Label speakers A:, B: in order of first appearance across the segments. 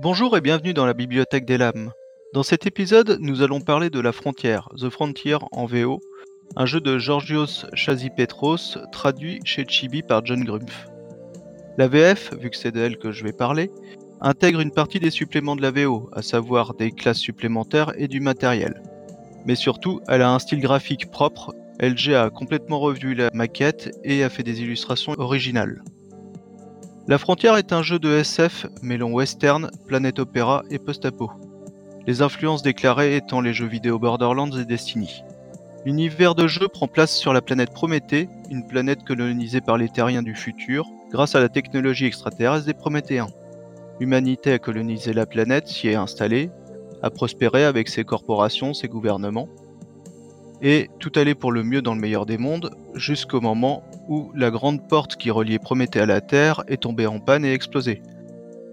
A: Bonjour et bienvenue dans la Bibliothèque des Lames. Dans cet épisode, nous allons parler de La Frontière, The Frontier en VO, un jeu de Georgios Chazipetros, traduit chez Chibi par John Grumpf. La VF, vu que c'est d'elle que je vais parler, intègre une partie des suppléments de la VO, à savoir des classes supplémentaires et du matériel. Mais surtout, elle a un style graphique propre, LG a complètement revu la maquette et a fait des illustrations originales. La Frontière est un jeu de SF mêlant western, planète opéra et post-apo. Les influences déclarées étant les jeux vidéo Borderlands et Destiny. L'univers de jeu prend place sur la planète Prométhée, une planète colonisée par les terriens du futur, grâce à la technologie extraterrestre des Prométhéens. L'humanité a colonisé la planète, s'y est installée, a prospéré avec ses corporations, ses gouvernements, et tout allait pour le mieux dans le meilleur des mondes, jusqu'au moment où la grande porte qui reliait Prométhée à la Terre est tombée en panne et explosée,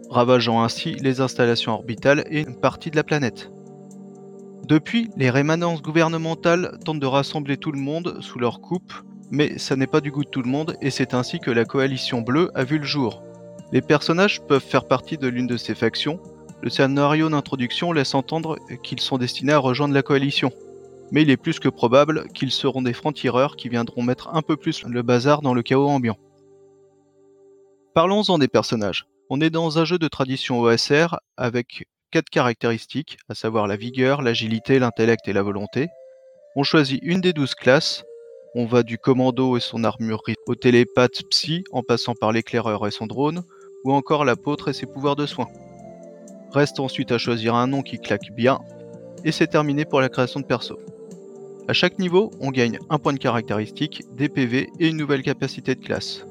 A: ravageant ainsi les installations orbitales et une partie de la planète. Depuis, les rémanences gouvernementales tentent de rassembler tout le monde sous leur coupe, mais ça n'est pas du goût de tout le monde et c'est ainsi que la coalition bleue a vu le jour. Les personnages peuvent faire partie de l'une de ces factions, le scénario d'introduction laisse entendre qu'ils sont destinés à rejoindre la coalition mais il est plus que probable qu'ils seront des francs-tireurs qui viendront mettre un peu plus le bazar dans le chaos ambiant. Parlons-en des personnages. On est dans un jeu de tradition OSR avec quatre caractéristiques, à savoir la vigueur, l'agilité, l'intellect et la volonté. On choisit une des douze classes. On va du commando et son armure au télépathe psy en passant par l'éclaireur et son drone, ou encore l'apôtre et ses pouvoirs de soins. Reste ensuite à choisir un nom qui claque bien, et c'est terminé pour la création de perso. À chaque niveau, on gagne un point de caractéristique, des PV et une nouvelle capacité de classe.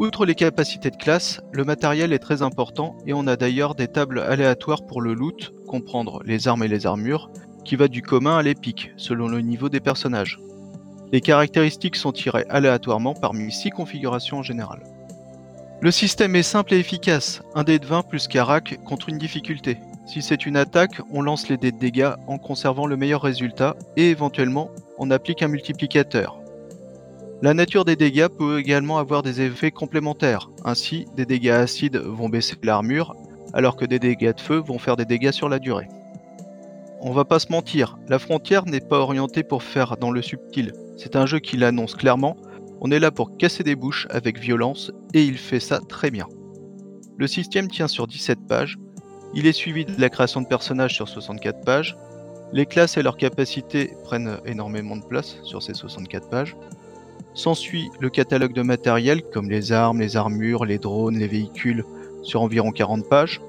A: Outre les capacités de classe, le matériel est très important et on a d'ailleurs des tables aléatoires pour le loot, comprendre les armes et les armures, qui va du commun à l'épique, selon le niveau des personnages. Les caractéristiques sont tirées aléatoirement parmi 6 configurations en général. Le système est simple et efficace, un dé de 20 plus carac contre une difficulté, si c'est une attaque, on lance les dés de dégâts en conservant le meilleur résultat et éventuellement on applique un multiplicateur. La nature des dégâts peut également avoir des effets complémentaires. Ainsi, des dégâts acides vont baisser l'armure, alors que des dégâts de feu vont faire des dégâts sur la durée. On va pas se mentir, la frontière n'est pas orientée pour faire dans le subtil. C'est un jeu qui l'annonce clairement, on est là pour casser des bouches avec violence, et il fait ça très bien. Le système tient sur 17 pages, il est suivi de la création de personnages sur 64 pages. Les classes et leurs capacités prennent énormément de place sur ces 64 pages. S'ensuit le catalogue de matériel comme les armes, les armures, les drones, les véhicules sur environ 40 pages.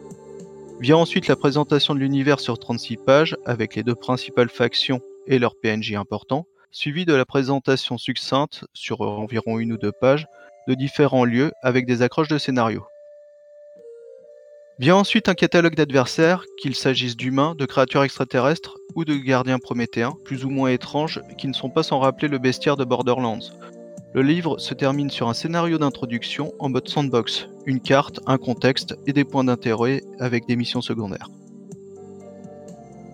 A: Vient ensuite la présentation de l'univers sur 36 pages avec les deux principales factions et leurs PNJ importants, suivi de la présentation succincte sur environ une ou deux pages de différents lieux avec des accroches de scénario. Vient ensuite un catalogue d'adversaires, qu'il s'agisse d'humains, de créatures extraterrestres ou de gardiens prométhéens, plus ou moins étranges, qui ne sont pas sans rappeler le bestiaire de Borderlands. Le livre se termine sur un scénario d'introduction en mode sandbox, une carte, un contexte et des points d'intérêt avec des missions secondaires.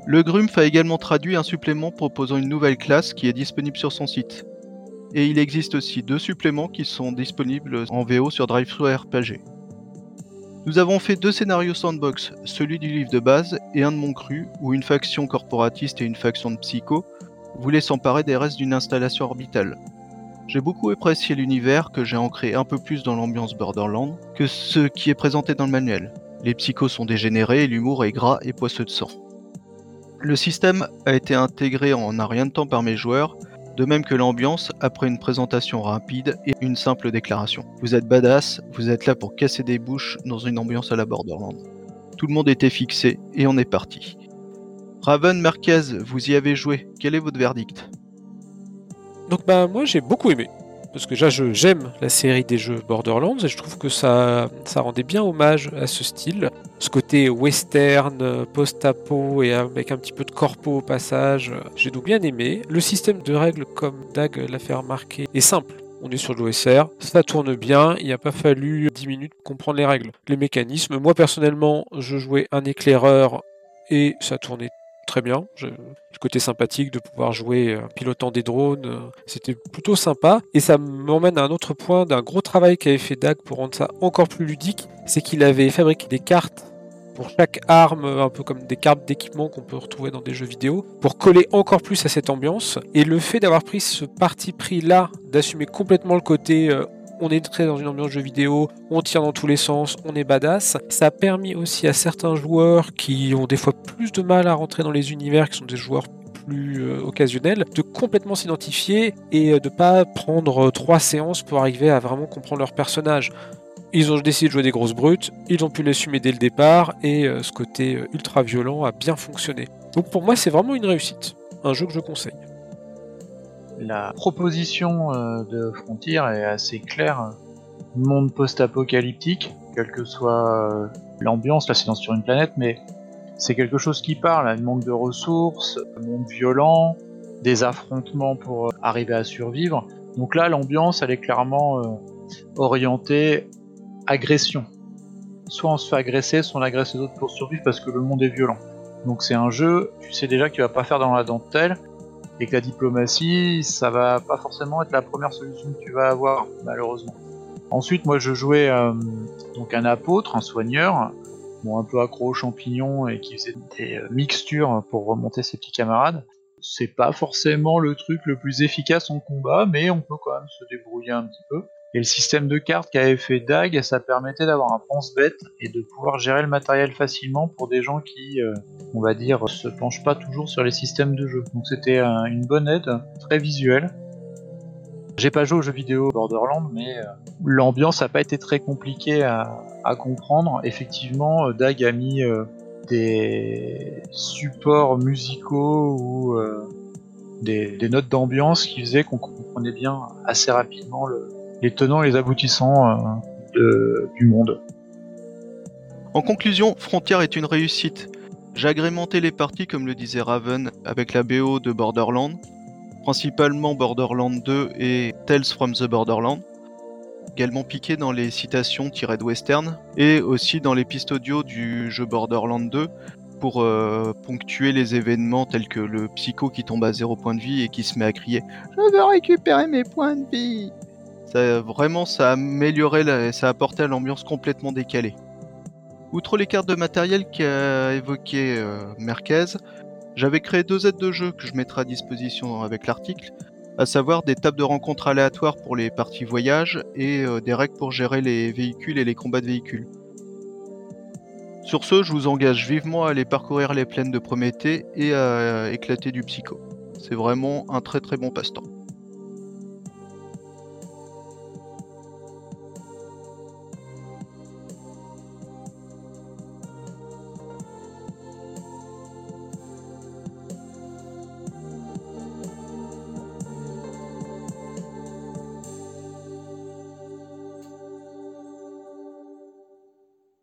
A: Le Grumpf a également traduit un supplément proposant une nouvelle classe qui est disponible sur son site. Et il existe aussi deux suppléments qui sont disponibles en VO sur RPG. Nous avons fait deux scénarios sandbox, celui du livre de base et un de mon cru, où une faction corporatiste et une faction de psycho voulaient s'emparer des restes d'une installation orbitale. J'ai beaucoup apprécié l'univers que j'ai ancré un peu plus dans l'ambiance Borderland que ce qui est présenté dans le manuel. Les psychos sont dégénérés et l'humour est gras et poisseux de sang. Le système a été intégré en un rien de temps par mes joueurs de même que l'ambiance après une présentation rapide et une simple déclaration. Vous êtes badass, vous êtes là pour casser des bouches dans une ambiance à la Borderland. Tout le monde était fixé et on est parti. Raven Marquez, vous y avez joué, quel est votre verdict?
B: Donc bah moi j'ai beaucoup aimé parce que j'aime la série des jeux Borderlands et je trouve que ça, ça rendait bien hommage à ce style. Ce côté western, post-apo et avec un petit peu de corpo au passage, j'ai donc bien aimé. Le système de règles, comme Dag l'a fait remarquer, est simple. On est sur l'OSR, ça tourne bien, il n'y a pas fallu 10 minutes pour comprendre les règles. Les mécanismes, moi personnellement, je jouais un éclaireur et ça tournait très bien. le côté sympathique de pouvoir jouer euh, pilotant des drones, euh, c'était plutôt sympa. Et ça m'emmène à un autre point d'un gros travail qu'avait fait DAG pour rendre ça encore plus ludique, c'est qu'il avait fabriqué des cartes pour chaque arme, un peu comme des cartes d'équipement qu'on peut retrouver dans des jeux vidéo, pour coller encore plus à cette ambiance. Et le fait d'avoir pris ce parti pris là, d'assumer complètement le côté euh, on est très dans une ambiance jeu vidéo, on tire dans tous les sens, on est badass. Ça a permis aussi à certains joueurs qui ont des fois plus de mal à rentrer dans les univers, qui sont des joueurs plus euh, occasionnels, de complètement s'identifier et euh, de pas prendre euh, trois séances pour arriver à vraiment comprendre leur personnage. Ils ont décidé de jouer des grosses brutes, ils ont pu l'assumer dès le départ et ce côté ultra violent a bien fonctionné. Donc pour moi c'est vraiment une réussite, un jeu que je conseille
C: la proposition euh, de Frontier est assez claire. Monde post-apocalyptique, quelle que soit euh, l'ambiance, là c'est sur une planète, mais c'est quelque chose qui parle, un manque de ressources, un monde violent, des affrontements pour euh, arriver à survivre. Donc là, l'ambiance, elle est clairement orientée agression. Soit on se fait agresser, soit on agresse les autres pour survivre parce que le monde est violent. Donc c'est un jeu, tu sais déjà que tu vas pas faire dans la dentelle, et la diplomatie, ça va pas forcément être la première solution que tu vas avoir, malheureusement. Ensuite, moi, je jouais euh, un apôtre, un soigneur, un peu accro aux champignons et qui faisait des euh, mixtures pour remonter ses petits camarades. C'est pas forcément le truc le plus efficace en combat, mais on peut quand même se débrouiller un petit peu. Et le système de cartes qu'avait fait DAG, ça permettait d'avoir un pense-bête et de pouvoir gérer le matériel facilement pour des gens qui, euh, on va dire, se penchent pas toujours sur les systèmes de jeu. Donc c'était une bonne aide, très visuelle. J'ai pas joué aux jeux vidéo Borderlands, mais euh, l'ambiance n'a pas été très compliquée à, comprendre. Effectivement, euh, DAG a mis des supports musicaux ou des, notes d'ambiance qui faisaient qu'on comprenait bien assez rapidement le, les tenants et les aboutissants euh, du monde.
A: En conclusion, Frontier est une réussite. J'ai agrémenté les parties, comme le disait Raven, avec la BO de Borderlands, principalement Borderlands 2 et Tales from the Borderlands, également piqué dans les citations tirées de western, et aussi dans les pistes audio du jeu Borderlands 2 pour euh, ponctuer les événements tels que le psycho qui tombe à zéro point de vie et qui se met à crier ⁇ Je veux récupérer mes points de vie !⁇ vraiment, ça a amélioré, ça a apporté à l'ambiance complètement décalée. Outre les cartes de matériel qu'a évoqué euh, Merquez, j'avais créé deux aides de jeu que je mettrai à disposition avec l'article, à savoir des tables de rencontres aléatoires pour les parties voyage et euh, des règles pour gérer les véhicules et les combats de véhicules. Sur ce, je vous engage vivement à aller parcourir les plaines de Prométhée et à éclater du psycho. C'est vraiment un très très bon passe-temps.